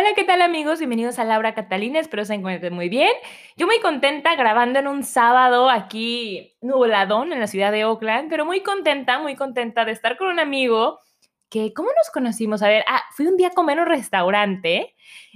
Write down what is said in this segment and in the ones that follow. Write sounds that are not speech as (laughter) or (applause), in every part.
Hola, ¿qué tal amigos? Bienvenidos a Laura Catalina, espero se encuentren muy bien. Yo muy contenta grabando en un sábado aquí nubladón en la ciudad de Oakland, pero muy contenta, muy contenta de estar con un amigo que, ¿cómo nos conocimos? A ver, ah, fui un día a comer un restaurante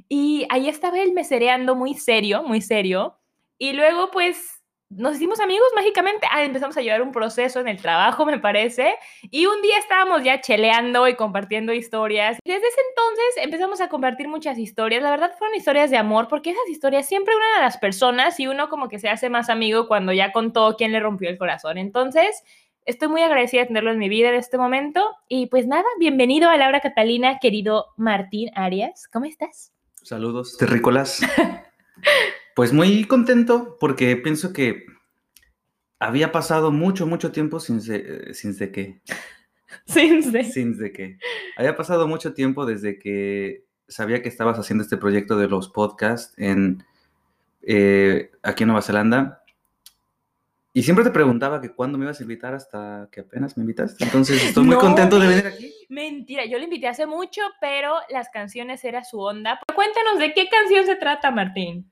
y ahí estaba él mesereando muy serio, muy serio. Y luego pues nos hicimos amigos mágicamente. Ah, empezamos a llevar un proceso en el trabajo, me parece. Y un día estábamos ya cheleando y compartiendo historias. Desde ese entonces empezamos a compartir muchas historias. La verdad fueron historias de amor, porque esas historias siempre una de las personas y uno como que se hace más amigo cuando ya contó quién le rompió el corazón. Entonces, estoy muy agradecida de tenerlo en mi vida en este momento. Y pues nada, bienvenido a Laura Catalina, querido Martín Arias. ¿Cómo estás? Saludos, terrícolas. (laughs) Pues muy contento porque pienso que había pasado mucho, mucho tiempo sin, sin de qué. (laughs) Sin de. Sin de qué. Había pasado mucho tiempo desde que sabía que estabas haciendo este proyecto de los podcasts en, eh, aquí en Nueva Zelanda. Y siempre te preguntaba que cuándo me ibas a invitar hasta que apenas me invitaste. Entonces estoy muy (laughs) contento de venir aquí. Mentira, yo le invité hace mucho, pero las canciones era su onda. Cuéntanos de qué canción se trata, Martín.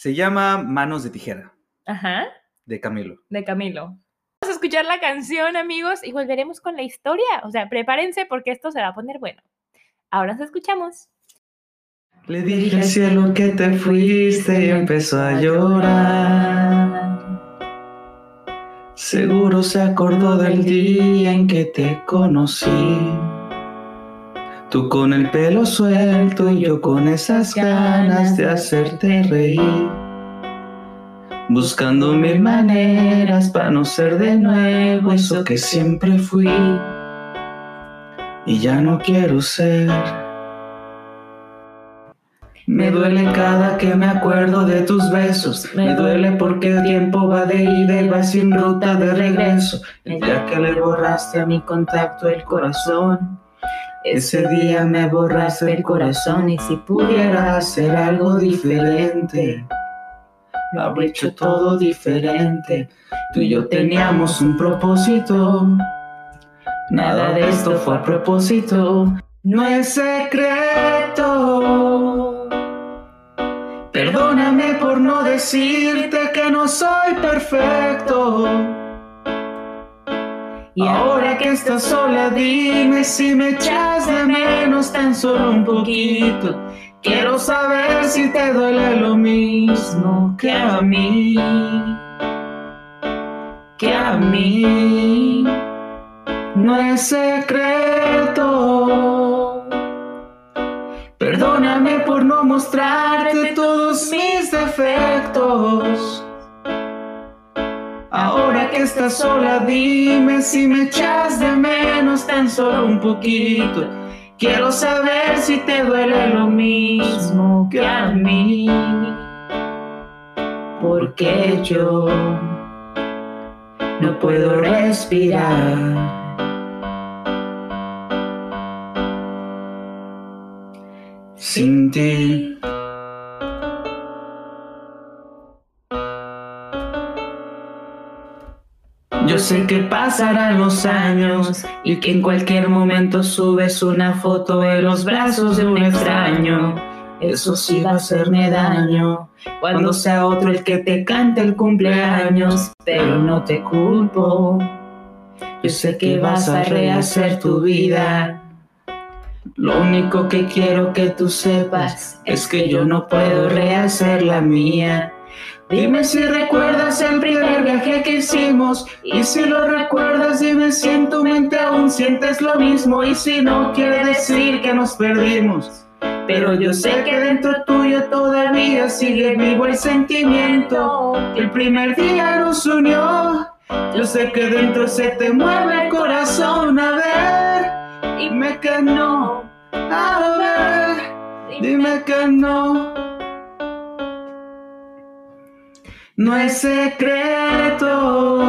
Se llama Manos de Tijera. Ajá. De Camilo. De Camilo. Vamos a escuchar la canción, amigos, y volveremos con la historia. O sea, prepárense porque esto se va a poner bueno. Ahora nos escuchamos. Le dije al cielo que te fuiste y empezó a llorar. Seguro se acordó del día en que te conocí. Tú con el pelo suelto y yo con esas ganas de hacerte reír. Buscando mil maneras para no ser de nuevo eso que siempre fui. Y ya no quiero ser. Me duele cada que me acuerdo de tus besos. Me duele porque el tiempo va de ida y va sin ruta de regreso. El día que le borraste a mi contacto el corazón. Ese día me borraste el corazón y si pudiera hacer algo diferente, lo habría hecho todo diferente. Tú y yo teníamos un propósito, nada de esto fue a propósito, no es secreto. Perdóname por no decirte que no soy perfecto. Y ahora que estás sola, dime si me echas de menos tan solo un poquito. Quiero saber si te duele lo mismo que a mí. Que a mí. No es secreto. Perdóname por no mostrarte todos mis defectos. Ahora que estás sola, dime si me echas de menos tan solo un poquito. Quiero saber si te duele lo mismo que a mí. Porque yo no puedo respirar. Sin ti. Yo sé que pasarán los años y que en cualquier momento subes una foto en los brazos de un extraño. Eso sí va a hacerme daño cuando sea otro el que te cante el cumpleaños, pero no te culpo. Yo sé que vas a rehacer tu vida. Lo único que quiero que tú sepas es que yo no puedo rehacer la mía. Dime si recuerdas el primer viaje que hicimos y si lo recuerdas dime si en tu mente aún sientes lo mismo y si no quiere decir que nos perdimos. Pero yo sé que dentro tuyo todavía sigue vivo el sentimiento que el primer día nos unió. Yo sé que dentro se te mueve el corazón a ver, dime que no, A ver, dime que no. No es secreto.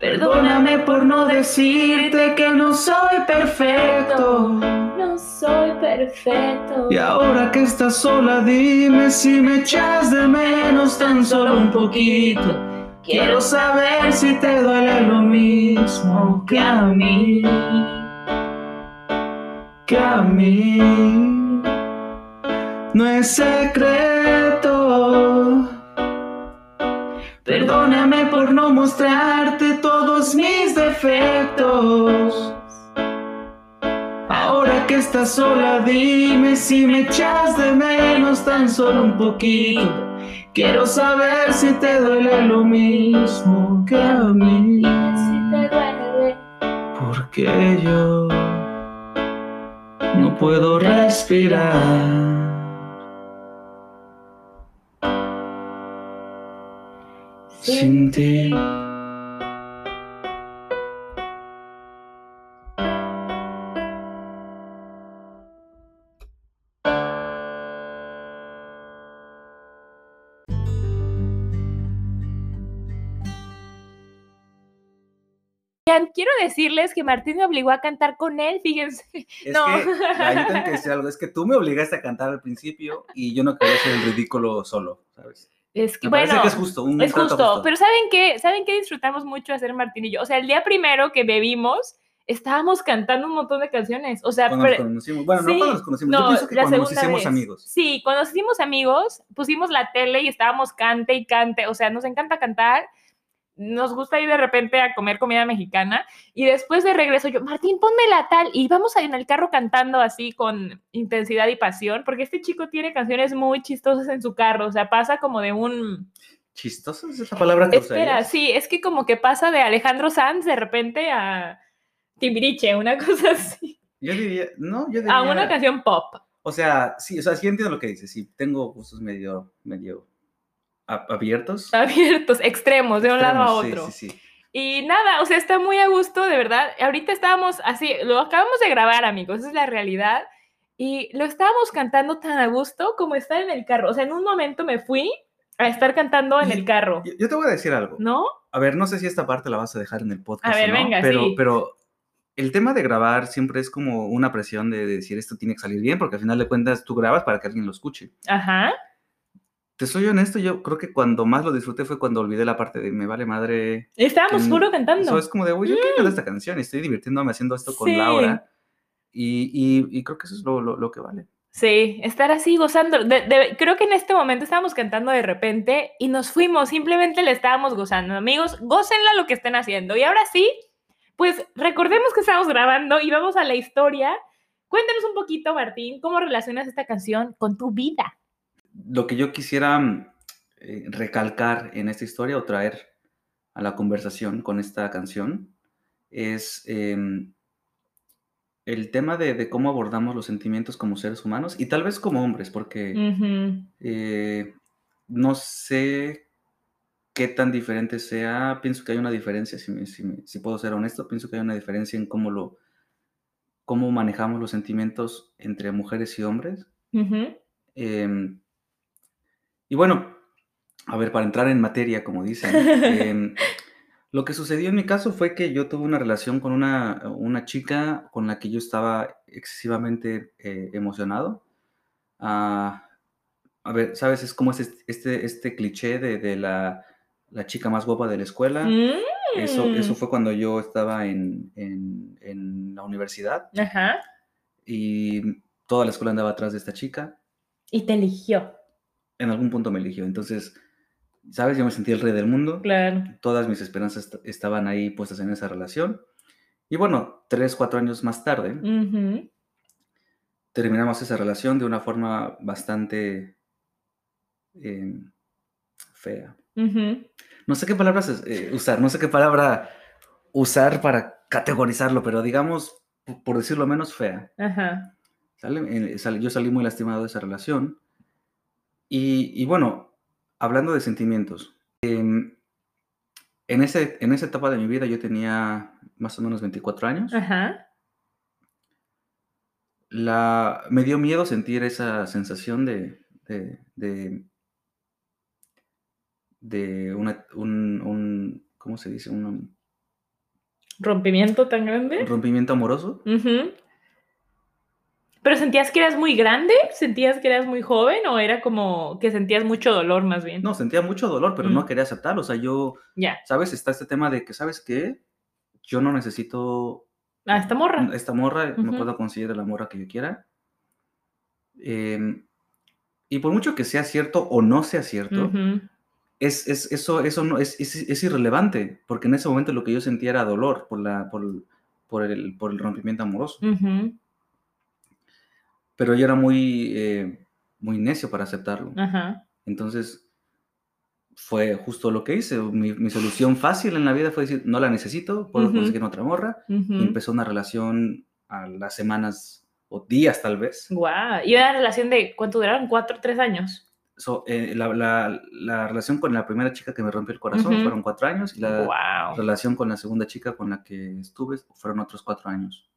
Perdóname por no decirte que no soy perfecto. No soy perfecto. Y ahora que estás sola, dime si me echas de menos tan solo un poquito. Quiero saber si te duele lo mismo que a mí. Que a mí. No es secreto. Perdóname por no mostrarte todos mis defectos. Ahora que estás sola, dime si me echas de menos tan solo un poquito. Quiero saber si te duele lo mismo que a mí. Si te duele. Porque yo no puedo respirar. Sin ti. Oigan, Quiero decirles que Martín me obligó a cantar con él, fíjense. Es No. que, tengo que (laughs) decir algo, es que tú me obligaste a cantar al principio y yo no quería hacer el ridículo solo, ¿sabes? Es que, Me bueno, que es justo, un es justo, pero ¿saben qué? ¿Saben qué disfrutamos mucho hacer Martín y yo? O sea, el día primero que bebimos, estábamos cantando un montón de canciones. O sea, Cuando nos conocimos, bueno, no cuando nos conocimos, no, yo pienso que la cuando nos segunda hicimos vez. amigos. Sí, cuando nos hicimos amigos, pusimos la tele y estábamos cante y cante. O sea, nos encanta cantar. Nos gusta ir de repente a comer comida mexicana. Y después de regreso, yo, Martín, ponme la tal. Y vamos en el carro cantando así con intensidad y pasión, porque este chico tiene canciones muy chistosas en su carro. O sea, pasa como de un. ¿Chistoso es esa palabra que Espera, usarías? sí, es que como que pasa de Alejandro Sanz de repente a Timbiriche, una (laughs) cosa así. Yo diría, no, yo diría... A una canción pop. O sea, sí, o sea, sí entiendo lo que dices, sí, tengo gustos medio, medio abiertos. (laughs) Abiertos, extremos, de un lado a otro. Sí, sí, sí. Y nada, o sea, está muy a gusto, de verdad. Ahorita estábamos así, lo acabamos de grabar, amigos, esa es la realidad. Y lo estábamos cantando tan a gusto como estar en el carro. O sea, en un momento me fui a estar cantando en Y- el carro, Yo, yo te voy a decir algo. ¿no? A ver, no sé si esta parte la vas a dejar en el podcast. A ver, o no, venga, pero, sí. pero el tema de grabar siempre es como una presión de, de decir esto tiene que salir bien, porque al final de cuentas tú grabas para que alguien lo escuche. Ajá. Te soy honesto, yo creo que cuando más lo disfruté fue cuando olvidé la parte de me vale madre. Estábamos Mm, puro cantando. Eso es como de, oye, yo quiero cantar esta canción y estoy divirtiéndome haciendo esto con Sí. Laura. Y, y- y creo que eso es lo, lo- lo que vale. Sí, estar así gozando. de- de- creo que en este momento estábamos cantando de repente y nos fuimos, simplemente le estábamos gozando. Amigos, gócenla lo que estén haciendo. Y ahora sí, pues recordemos que estamos grabando y vamos a la historia. Cuéntanos un poquito, Martín, cómo relacionas esta canción con tu vida. Lo que yo quisiera mm, eh, recalcar en esta historia o traer a la conversación con esta canción es em, el tema de, de cómo abordamos los sentimientos como seres humanos y tal vez como hombres, porque eh, no sé qué tan diferente sea. Pienso que hay una diferencia, si, me- si me- si puedo ser honesto, pienso que hay una diferencia en cómo lo cómo manejamos los sentimientos entre mujeres y hombres. Y bueno, a ver, para entrar en materia, como dicen, em, (laughs) lo que sucedió en mi caso fue que yo tuve una relación con una, una chica con la que yo estaba excesivamente eh, emocionado. Ah, a ver, ¿sabes? Es como este, este, este cliché de, de la, la chica más guapa de la escuela. Eso, eso Mm. fue cuando yo estaba en, en- en la universidad Ajá. y toda la escuela andaba atrás de esta chica. Y te eligió. En algún punto me eligió. Entonces, ¿sabes? Yo me sentí el rey del mundo. Claro. Todas mis esperanzas est- estaban ahí puestas en esa relación. Y bueno, tres, cuatro años más tarde, terminamos esa relación de una forma bastante eh, fea. No sé qué palabras eh, usar, no sé qué palabra usar para categorizarlo, pero digamos, por decirlo menos, fea. Ajá. ¿sale? Eh, Yo salí muy lastimado de esa relación. Y, y bueno, hablando de sentimientos, em, en, ese, en esa etapa de mi vida yo tenía más o menos 24 años. Ajá. la, me dio miedo sentir esa sensación de, de, de, de una, un, un, ¿cómo se dice? Un, ¿Rompimiento tan grande? un rompimiento amoroso. ¿Pero sentías que eras muy grande? ¿Sentías que eras muy joven? ¿O era como que sentías mucho dolor más bien? No, sentía mucho dolor, pero Mm. no quería aceptarlo. O sea, yo, Ya. ¿sabes? Está este tema de que, ¿sabes qué? Yo no necesito Ah, esta morra. esta morra, me Ujú. puedo conseguir la morra que yo quiera. Em, y por mucho que sea cierto o no sea cierto, Ujú. es, es- eso, eso no, es, es, es irrelevante, porque en ese momento lo que yo sentía era dolor por, la, por, por, el, por el rompimiento amoroso. Ujú. Pero yo era muy, eh, muy necio para aceptarlo. Ajá. Entonces, fue justo lo que hice. Mi, mi solución fácil en la vida fue decir, no la necesito, puedo Ujú. conseguir otra morra. Ujú. Y empezó una relación a las semanas o días tal vez. Guau. ¿Y una relación de cuánto duraron? ¿Cuatro, tres años? So, eh, la, la- la relación con la primera chica que me rompió el corazón Ujú. fueron cuatro años y la Wow. relación con la segunda chica con la que estuve fueron otros cuatro años.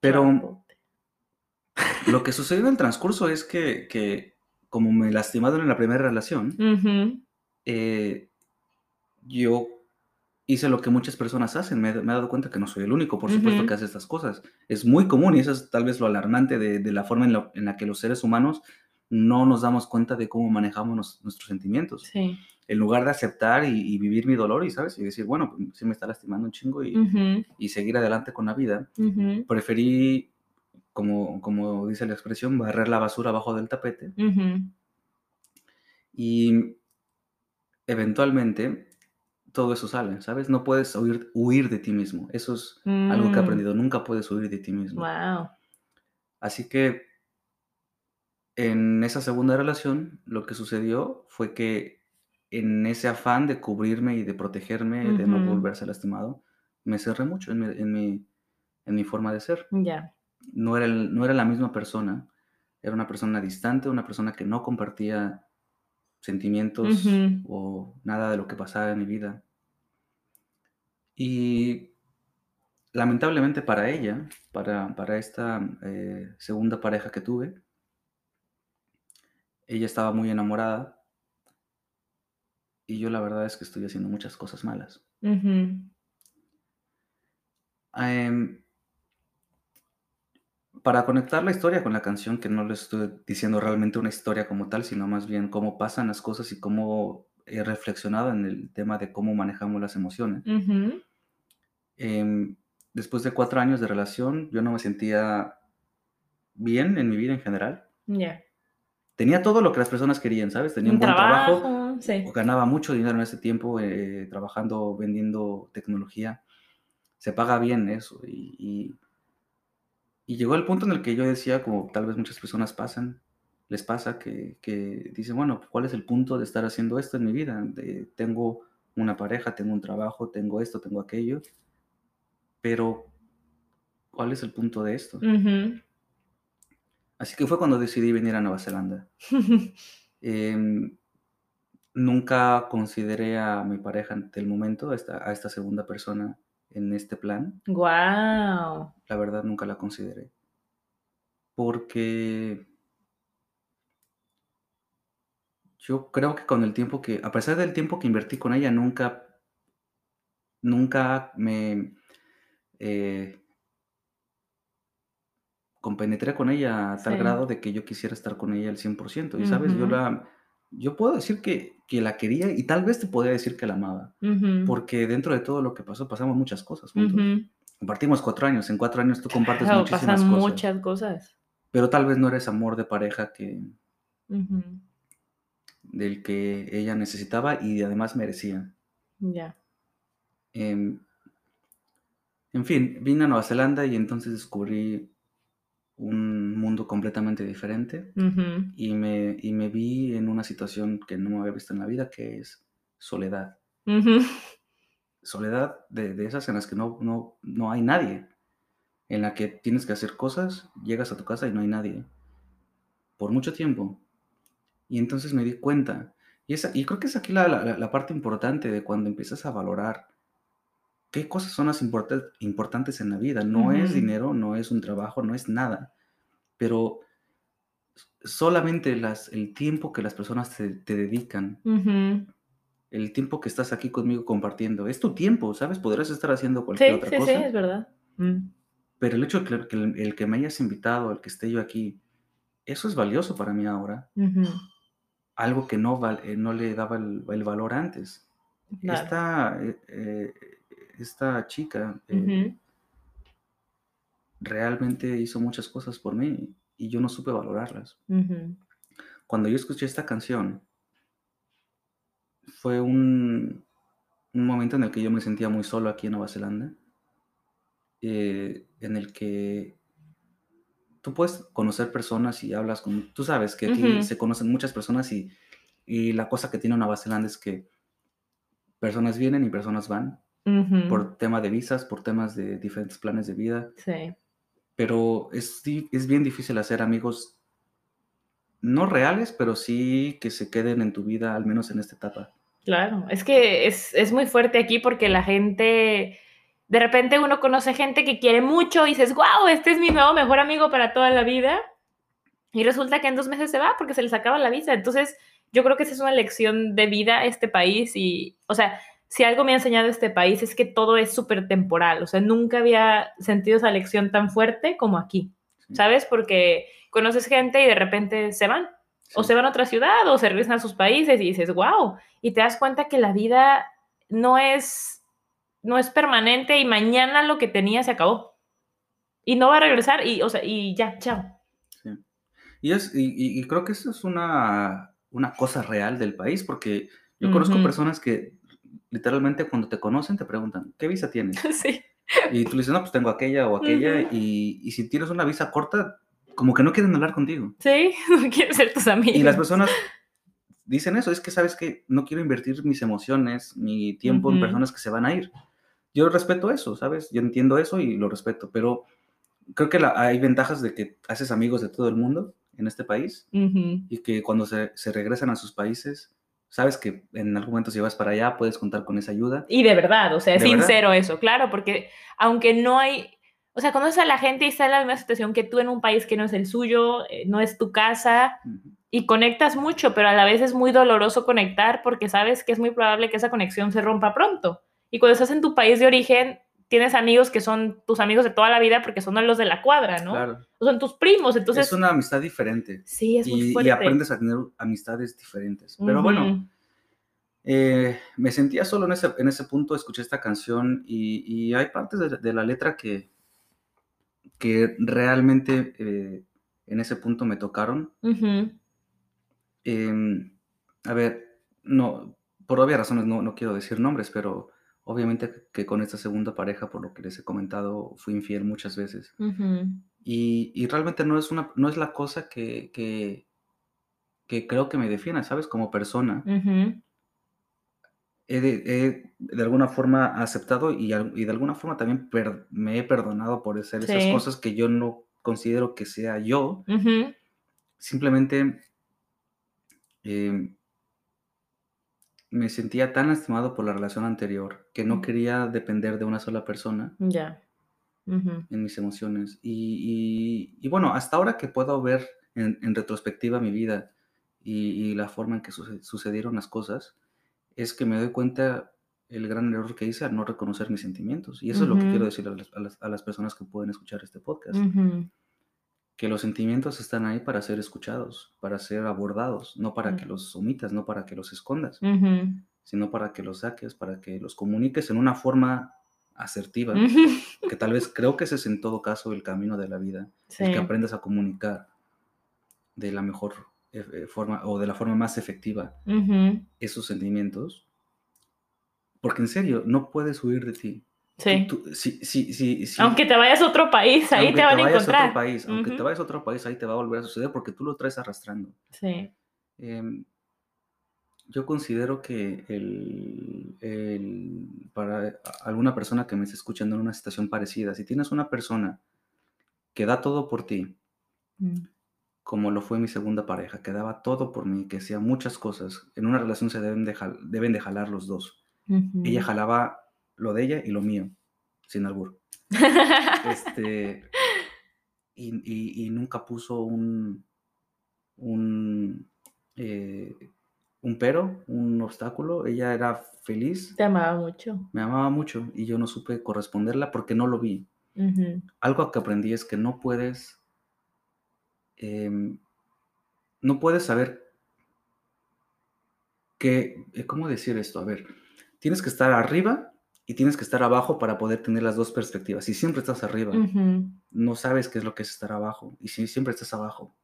Pero lo que sucedió en el transcurso es que, que como me lastimaron en la primera relación, eh, yo hice lo que muchas personas hacen. Me, he- me he dado cuenta que no soy el único, por supuesto, que hace estas cosas. Es muy común y eso es tal vez lo alarmante de, de la forma en, la- en la que los seres humanos no nos damos cuenta de cómo manejamos nos- nuestros sentimientos. Sí. En lugar de aceptar y, y vivir mi dolor y, ¿sabes? Y decir, bueno, pues, sí me está lastimando un chingo y, seguir adelante con la vida, preferí, como, como dice la expresión, barrer la basura abajo del tapete Ujú. y eventualmente todo eso sale, ¿sabes? No puedes huir, huir de ti mismo. Eso es algo que he Mm. aprendido. Nunca puedes huir de ti mismo. Wow. Así que en esa segunda relación lo que sucedió fue que en ese afán de cubrirme y de protegerme, de no volverse lastimado, me cerré mucho en mi, en mi, en mi forma de ser. Ya. No era, el- no era la misma persona, era una persona distante, una persona que no compartía sentimientos o nada de lo que pasaba en mi vida. Y lamentablemente para ella, para, para esta eh, segunda pareja que tuve, ella estaba muy enamorada y yo la verdad es que estoy haciendo muchas cosas malas. Para conectar la historia con la canción, que no les estoy diciendo realmente una historia como tal, sino más bien cómo pasan las cosas y cómo he reflexionado en el tema de cómo manejamos las emociones. Em, después de cuatro años de relación, yo no me sentía bien en mi vida en general. Ya. Tenía todo lo que las personas querían, ¿sabes? Tenía un, Un buen trabajo, trabajo. Sí. ganaba mucho dinero en ese tiempo eh, trabajando, vendiendo tecnología. Se paga bien eso. Y, y- y llegó el punto en el que yo decía, como tal vez muchas personas pasan, les pasa que, que dicen, bueno, ¿cuál es el punto de estar haciendo esto en mi vida? De- tengo una pareja, tengo un trabajo, tengo esto, tengo aquello, pero ¿cuál es el punto de esto? Así que fue cuando decidí venir a Nueva Zelanda. (laughs) Em, nunca consideré a mi pareja del momento, a esta, a esta segunda persona en este plan. Wow. La verdad nunca la consideré. Porque yo creo que con el tiempo que, a pesar del tiempo que invertí con ella, nunca, nunca me eh, compenetré con ella a tal Sí. grado de que yo quisiera estar con ella al 100%. Y sabes, yo la, yo puedo decir que, que la quería y tal vez te podría decir que la amaba. Porque dentro de todo lo que pasó, pasamos muchas cosas juntos. Compartimos cuatro años. En cuatro años tú compartes Claro, muchísimas pasan cosas. muchas cosas. Pero tal vez no eres amor de pareja que, del que ella necesitaba y además merecía. Ya. Em, en fin, vine a Nueva Zelanda y entonces descubrí un mundo completamente diferente y me, y me vi en una situación que no me había visto en la vida, que es soledad. Soledad de, de esas en las que no, no, no hay nadie, en la que tienes que hacer cosas, llegas a tu casa y no hay nadie, por mucho tiempo. Y entonces me di cuenta, y, esa, y creo que es aquí la, la- la parte importante de cuando empiezas a valorar qué cosas son las importa- importantes en la vida. No es Ujú. dinero, no es un trabajo, no es nada. pero solamente las, el tiempo que las personas te, te dedican, Ujú. el tiempo que estás aquí conmigo compartiendo, es tu tiempo, ¿sabes? Podrás estar haciendo cualquier Sí, otra sí, sí, cosa, es verdad. Mm. pero el hecho de que, que el, el que me hayas invitado, el que esté yo aquí, eso es valioso para mí ahora, Ujú. algo que no, val- eh, no le daba el, el valor antes. Claro. Esta, eh, eh, esta chica eh, realmente hizo muchas cosas por mí y yo no supe valorarlas. Cuando yo escuché esta canción, fue un, un momento en el que yo me sentía muy solo aquí en Nueva Zelanda, eh, en el que tú puedes conocer personas y hablas con... Tú sabes que aquí se conocen muchas personas y, y la cosa que tiene Nueva Zelanda es que personas vienen y personas van Ujú. por tema de visas, por temas de diferentes planes de vida, Sí. pero es, es bien difícil hacer amigos no reales, pero sí que se queden en tu vida, al menos en esta etapa. Claro, es que es, es muy fuerte aquí porque la gente, de repente uno conoce gente que quiere mucho y dices, wow, este es mi nuevo mejor amigo para toda la vida. Y resulta que en dos meses se va porque se les acaba la visa. Entonces, yo creo que esa es una lección de vida este país y, o sea, si algo me ha enseñado este país es que todo es súper temporal. O sea, nunca había sentido esa lección tan fuerte como aquí. ¿sabes? Porque conoces gente y de repente se van o se van a otra ciudad o se regresan a sus países y dices, wow, y te das cuenta que la vida no es, no es permanente y mañana lo que tenía se acabó. Y no va a regresar y, o sea, y ya, chao. Sí. Y, es, y, creo que eso es una, una cosa real del país, porque yo conozco personas que literalmente cuando te conocen te preguntan, ¿qué visa tienes? (laughs) sí. Y tú le dices, no, pues tengo aquella o aquella, Ujú. y, y si tienes una visa corta, como que no quieren hablar contigo. Sí, (laughs) no quiero ser tus amigos. Y las personas dicen eso, es que sabes que no quiero invertir mis emociones, mi tiempo en Ujú. personas que se van a ir. Yo respeto eso, ¿sabes? Yo entiendo eso y lo respeto, pero creo que la- hay ventajas de que haces amigos de todo el mundo en este país Ujú. y que cuando se, se regresan a sus países, sabes que en algún momento si vas para allá puedes contar con esa ayuda. Y de verdad, o sea, es verdad. sincero eso, claro, porque aunque no hay, o sea, conoces a la gente y está en la misma situación que tú en un país que no es el suyo, eh, no es tu casa, y conectas mucho, pero a la vez es muy doloroso conectar porque sabes que es muy probable que esa conexión se rompa pronto. Y cuando estás en tu país de origen, tienes amigos que son tus amigos de toda la vida porque son los de la cuadra, ¿no? Claro. O son tus primos, entonces... es una amistad diferente Sí, es muy y, y fuerte. aprendes a tener amistades diferentes. Pero bueno, eh, me sentía solo en ese, en ese punto, escuché esta canción y, y hay partes de, de la letra que, que realmente eh, en ese punto me tocaron. Em, a ver, no, por obvias razones no, no quiero decir nombres, pero obviamente que, con esta segunda pareja, por lo que les he comentado, fui infiel muchas veces. Ujú. Y, y realmente no es, una, no es la cosa que, que, que creo que me defienda, ¿sabes? Como persona. He de, he de alguna forma aceptado y, y de alguna forma también per- me he perdonado por hacer esas cosas que yo no considero que sea yo. Simplemente em, me sentía tan lastimado por la relación anterior que no quería depender de una sola persona Ya. En mis emociones. Y, y- y bueno, hasta ahora que puedo ver en, en retrospectiva mi vida y, y la forma en que suce- sucedieron las cosas, es que me doy cuenta el gran error que hice al no reconocer mis sentimientos. Y eso es lo que quiero decir a las, a las- a las personas que pueden escuchar este podcast. Que los sentimientos están ahí para ser escuchados, para ser abordados, no para que los omitas, no para que los escondas, sino para que los saques, para que los comuniques en una forma asertiva, que tal vez creo que ese es en todo caso el camino de la vida, Sí. el que aprendas a comunicar de la mejor eh, eh, forma o de la forma más efectiva esos sentimientos, porque en serio, no puedes huir de ti. Sí. Tú- si- si- si- Aunque te vayas a otro país, ahí aunque te van a vayas encontrar. otro país, aunque te vayas a otro país, ahí te va a volver a suceder porque tú lo traes arrastrando. Sí. Em, yo considero que el, el- para alguna persona que me esté escuchando en una situación parecida, si tienes una persona que da todo por ti, Mm. como lo fue mi segunda pareja, que daba todo por mí, que hacía muchas cosas, en una relación se deben de, deben de jalar los dos. Ujú. Ella jalaba lo de ella y lo mío, sin albur. (laughs) Este, y, y- y nunca puso un, un, eh, un pero, un obstáculo. Ella era feliz, Te amaba mucho. me amaba mucho y yo no supe corresponderla porque no lo vi. Ujú. Algo que aprendí es que no puedes, em, no puedes saber que, eh, ¿cómo decir esto? A ver, tienes que estar arriba y tienes que estar abajo para poder tener las dos perspectivas. Si siempre estás arriba, Ujú. no sabes qué es lo que es estar abajo. Y si siempre estás abajo,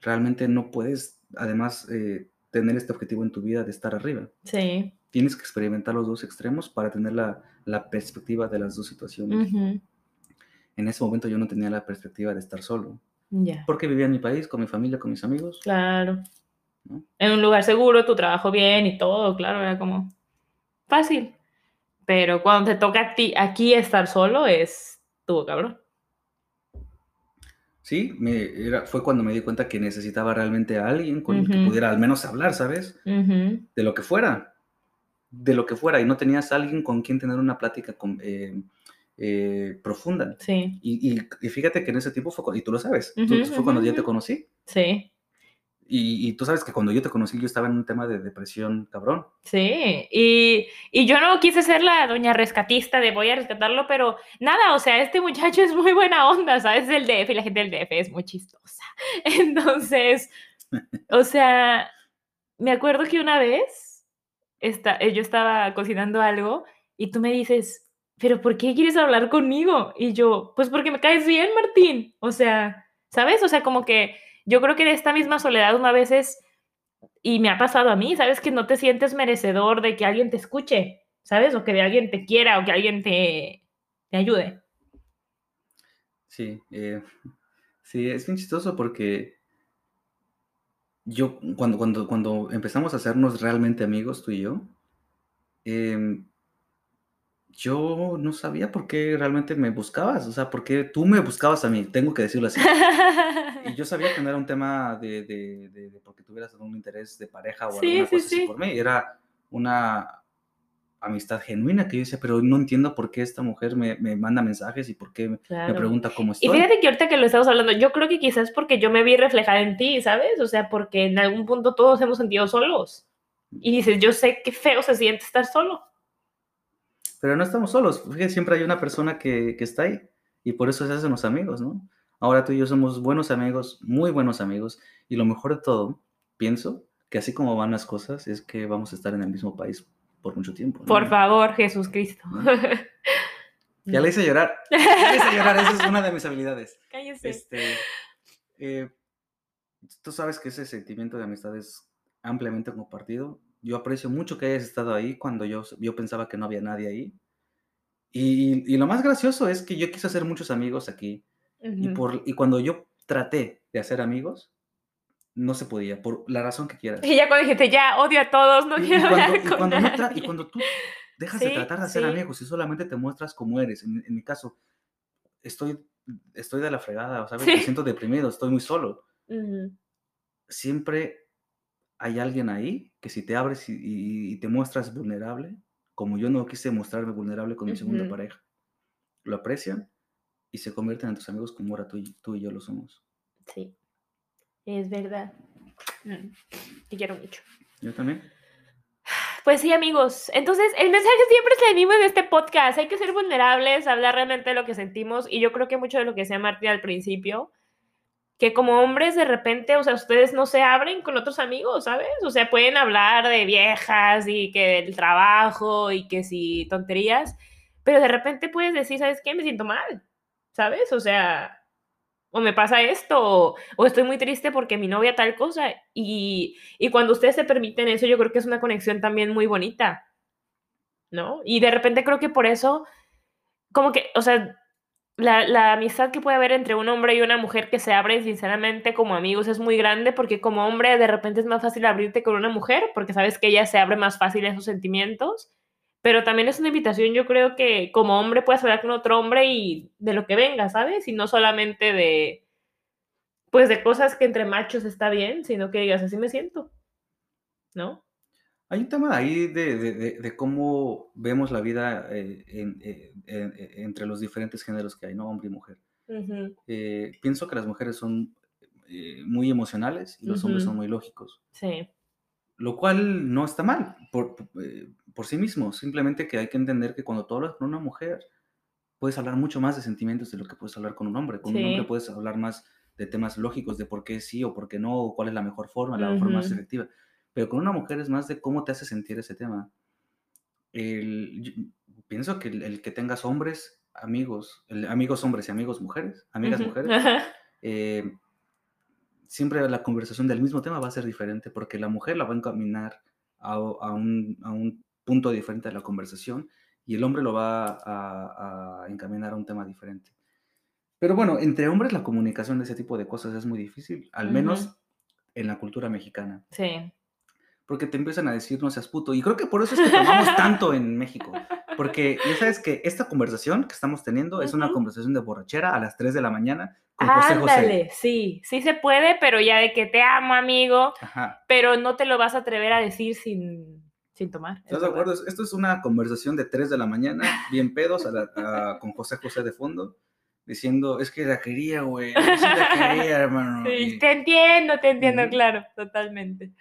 realmente no puedes, además, eh, tener este objetivo en tu vida de estar arriba. Sí. Tienes que experimentar los dos extremos para tener la, la perspectiva de las dos situaciones. Ujú. En ese momento yo no tenía la perspectiva de estar solo, Ya. porque vivía en mi país, con mi familia, con mis amigos. Claro. ¿no? En un lugar seguro, tu trabajo bien y todo, claro, era como fácil. Pero cuando te toca a ti aquí estar solo es tuvo cabrón. Sí, me, era, fue cuando me di cuenta que necesitaba realmente a alguien con el que pudiera al menos hablar, ¿sabes? Ujú. De lo que fuera. De lo que fuera. Y no tenías a alguien con quien tener una plática con- eh, eh, profunda. Sí, Y, y- y fíjate que en ese tiempo fue, y tú lo sabes, tú- Ujú, fue cuando ya te conocí. sí, Y, y tú sabes que cuando yo te conocí yo estaba en un tema de depresión cabrón. sí. Y, y yo no quise ser la doña rescatista de voy a rescatarlo, pero nada, o sea, este muchacho es muy buena onda, ¿sabes? Es del DF y la gente del DF es muy chistosa. (laughs) Entonces, o sea, me acuerdo que una vez esta- eh, yo estaba cocinando algo y tú me dices, pero ¿por qué quieres hablar conmigo? Y yo, pues porque me caes bien, Martín. O sea, ¿sabes? O sea, como que yo creo que de esta misma soledad una vez es, y me ha pasado a mí, ¿sabes? Que no te sientes merecedor de que alguien te escuche, ¿sabes? O que de alguien te quiera o que alguien te, te ayude. Sí, eh, sí, es bien chistoso porque yo, cuando, cuando, cuando empezamos a hacernos realmente amigos, tú y yo, em, yo no sabía por qué realmente me buscabas, o sea, por qué tú me buscabas a mí, tengo que decirlo así. Y yo sabía que no era un tema de, de, de, de porque tuvieras algún interés de pareja o Sí, alguna sí, cosa así sí. por mí, era una amistad genuina que yo decía, pero no entiendo por qué esta mujer me, me manda mensajes y por qué me, pregunta cómo Y estoy. fíjate que ahorita que lo estamos hablando, yo creo que quizás porque yo me vi reflejada en ti, ¿sabes? O sea, porque en algún punto todos hemos sentido solos. Y dices, yo sé qué feo se siente estar solo. Pero no estamos solos, fíjate, siempre hay una persona que, que está ahí y por eso se hacen los amigos, ¿no? Ahora tú y yo somos buenos amigos, muy buenos amigos y lo mejor de todo, pienso que así como van las cosas es que vamos a estar en el mismo país por mucho tiempo. ¿no? Por favor, Jesús Cristo. Ya le hice llorar, ya le hice llorar, esa es una de mis habilidades. (laughs) Cállese. Este, eh, tú sabes que ese sentimiento de amistad es ampliamente compartido. Yo aprecio mucho que hayas estado ahí cuando yo, yo pensaba que no había nadie ahí. Y, y lo más gracioso es que yo quise hacer muchos amigos aquí. Y, Ujú. por, y cuando yo traté de hacer amigos, no se podía, por la razón que quieras. Y ya cuando dijiste, ya, odio a todos, no Y, y quiero cuando, hablar y con cuando no tra- y nadie. cuando tú dejas de Sí, tratar de hacer sí. amigos y solamente te muestras como eres, en, en mi caso, estoy, estoy de la fregada, ¿sabes? Me Sí. siento deprimido, estoy muy solo. Ujú. Siempre hay alguien ahí que si te abres y, te muestras vulnerable, como yo no quise mostrarme vulnerable con mi segunda pareja, lo aprecian y se convierten en tus amigos como ahora tú y, tú y yo lo somos. Sí, es verdad. Mm, Te quiero mucho. Yo también. Pues sí, amigos. Entonces, el mensaje siempre es el mismo en este podcast. Hay que ser vulnerables, hablar realmente de lo que sentimos. Y yo creo que mucho de lo que decía Martín al principio, que como hombres de repente, o sea, ustedes no se abren con otros amigos, ¿sabes? O sea, pueden hablar de viejas y que del trabajo y que si tonterías, pero de repente puedes decir, ¿sabes qué? Me siento mal, ¿sabes? O sea, o me pasa esto, o, o estoy muy triste porque mi novia tal cosa. Y, y cuando ustedes se permiten eso, yo creo que es una conexión también muy bonita, ¿no? Y de repente creo que por eso, como que, o sea, la, la amistad que puede haber entre un hombre y una mujer que se abren sinceramente como amigos es muy grande porque como hombre de repente es más fácil abrirte con una mujer porque sabes que ella se abre más fácil a esos sentimientos. Pero también es una invitación, yo creo que como hombre puedes hablar con otro hombre y de lo que venga, ¿sabes? Y no solamente de, pues de cosas que entre machos está bien, sino que digas, así me siento, ¿no? Hay un tema ahí de, de- de- de cómo vemos la vida eh, en- eh, en- eh, entre los diferentes géneros que hay, ¿no? Hombre y mujer. Ujú, Eh, pienso que las mujeres son eh, muy emocionales y los hombres Ujú. son muy lógicos, Sí. lo cual no está mal por, por, eh, por sí mismo, simplemente que hay que entender que cuando tú hablas con una mujer, puedes hablar mucho más de sentimientos de lo que puedes hablar con un hombre. Con un hombre Sí. puedes hablar más de temas lógicos, de por qué sí o por qué no, o cuál es la mejor forma, la forma más efectiva. Pero con una mujer es más de cómo te hace sentir ese tema. El- yo pienso que el, el que tengas hombres, amigos, el- amigos hombres y amigos mujeres, amigas Ujú. mujeres, eh, siempre la conversación del mismo tema va a ser diferente porque la mujer la va a encaminar a, a un, a un punto diferente de la conversación y el hombre lo va a, a encaminar a un tema diferente. Pero bueno, entre hombres la comunicación de ese tipo de cosas es muy difícil, al menos Ujú. en la cultura mexicana, Sí. Porque te empiezan a decir no seas puto y creo que por eso es que tomamos (laughs) tanto en México, porque ya sabes que esta conversación que estamos teniendo es una conversación de borrachera a las 3 de la mañana con José José. Ándale, sí, sí se puede, pero ya de que te amo, amigo, Ajá. pero no te lo vas a atrever a decir sin, sin tomar. es ¿Estás de acuerdo? Esto es una conversación de 3 de la mañana, bien pedos, a la- a- con José José de fondo, diciendo, es que la quería, güey, yo sí la quería, hermano. Sí, y- te entiendo, te entiendo, claro, totalmente.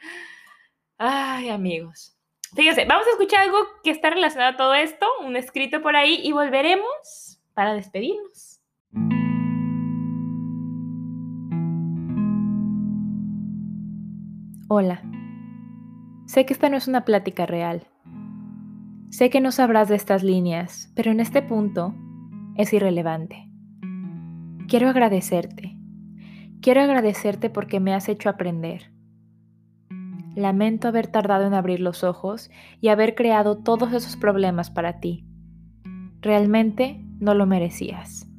Ay, amigos. Fíjense, vamos a escuchar algo que está relacionado a todo esto, un escrito por ahí, y volveremos para despedirnos. Hola. Sé que esta no es una plática real. Sé que no sabrás de estas líneas, pero en este punto es irrelevante. Quiero agradecerte. Quiero agradecerte porque me has hecho aprender. Lamento haber tardado en abrir los ojos y haber creado todos esos problemas para ti. Realmente no lo merecías.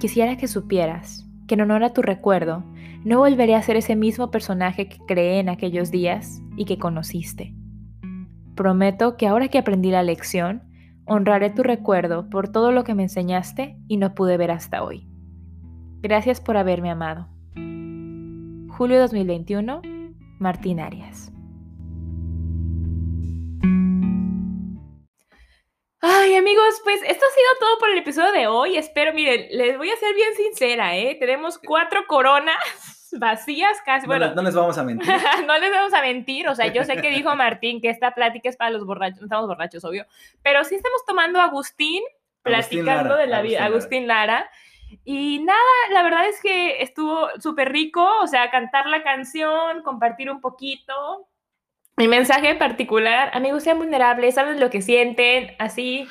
Quisiera que supieras que en honor a tu recuerdo, no volveré a ser ese mismo personaje que creé en aquellos días y que conociste. Prometo que ahora que aprendí la lección, honraré tu recuerdo por todo lo que me enseñaste y no pude ver hasta hoy. Gracias por haberme amado. Julio 2021, Martín Arias. Ay, amigos, pues esto ha sido todo por el episodio de hoy. Espero, miren, les voy a ser bien sincera, ¿eh? Tenemos cuatro coronas (laughs) vacías casi. No, Bueno, les, no les vamos a mentir. (laughs) no les vamos a mentir, o sea, yo sé que dijo Martín que esta plática es para los borrachos, no estamos borrachos, obvio, pero sí estamos tomando a Agustín, Agustín platicando Lara, de la vida, Agustín Agustín Lara. Y nada, la verdad es que estuvo súper rico, o sea, cantar la canción, compartir un poquito. Mi mensaje en particular, amigos, sean vulnerables, saben lo que sienten, así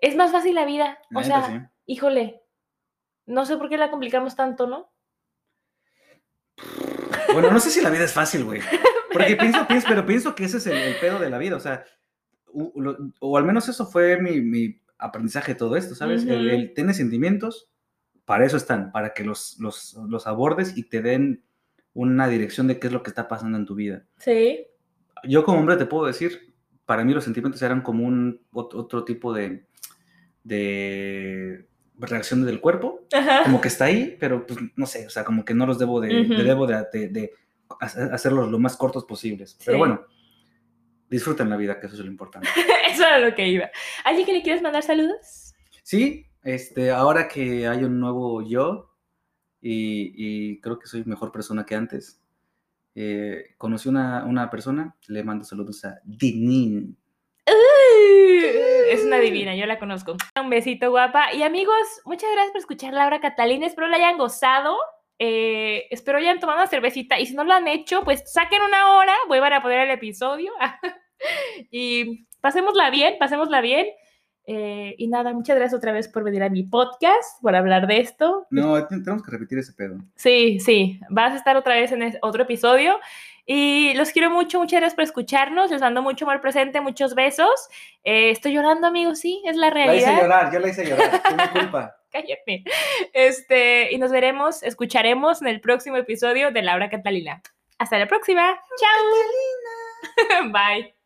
es más fácil la vida. O neta, sea, sí. híjole, no sé por qué la complicamos tanto, ¿no? Bueno, no sé si la vida es fácil, güey. (laughs) Porque pienso, pienso, pero pienso que ese es el, el pedo de la vida. O sea, u- lo- o al menos eso fue mi, mi aprendizaje de todo esto, ¿sabes? El, Ujú. el tener sentimientos, para eso están, para que los, los, los abordes y te den una dirección de qué es lo que está pasando en tu vida. Sí. Yo como hombre te puedo decir, para mí los sentimientos eran como un ot- otro tipo de, de reacción del cuerpo, Ajá. como que está ahí, pero pues no sé, o sea, como que no los debo de, Ujú. de- debo de, de- de hacer- hacerlos lo más cortos posibles. Pero bueno, disfruten la vida, que eso es lo importante. (laughs) Eso era lo que iba. ¿Alguien que le quieres mandar saludos? Sí, este, ahora que hay un nuevo yo y, y creo que soy mejor persona que antes, eh, conocí una, una persona, le mando saludos a Dinin. Es una divina, yo la conozco. Un besito, guapa. Y amigos, muchas gracias por escuchar Laura Catalina. Espero la hayan gozado. Eh, espero hayan tomado una cervecita. Y si no lo han hecho, pues saquen una hora, vuelvan a poner el episodio. (laughs) y pasémosla bien, pasémosla bien. Eh, y nada, muchas gracias otra vez por venir a mi podcast, por hablar de esto. No, te- tenemos que repetir ese pedo. Sí, sí, vas a estar otra vez en es- otro episodio. Y los quiero mucho, muchas gracias por escucharnos. Les mando mucho amor presente, muchos besos. Eh, estoy llorando, amigos, sí, es la La hice realidad. llorar, yo la hice llorar, fue mi culpa. (laughs) Cállate. Este, y nos veremos, escucharemos en el próximo episodio de Laura Catalina. Hasta la próxima. Chao. (laughs) Bye.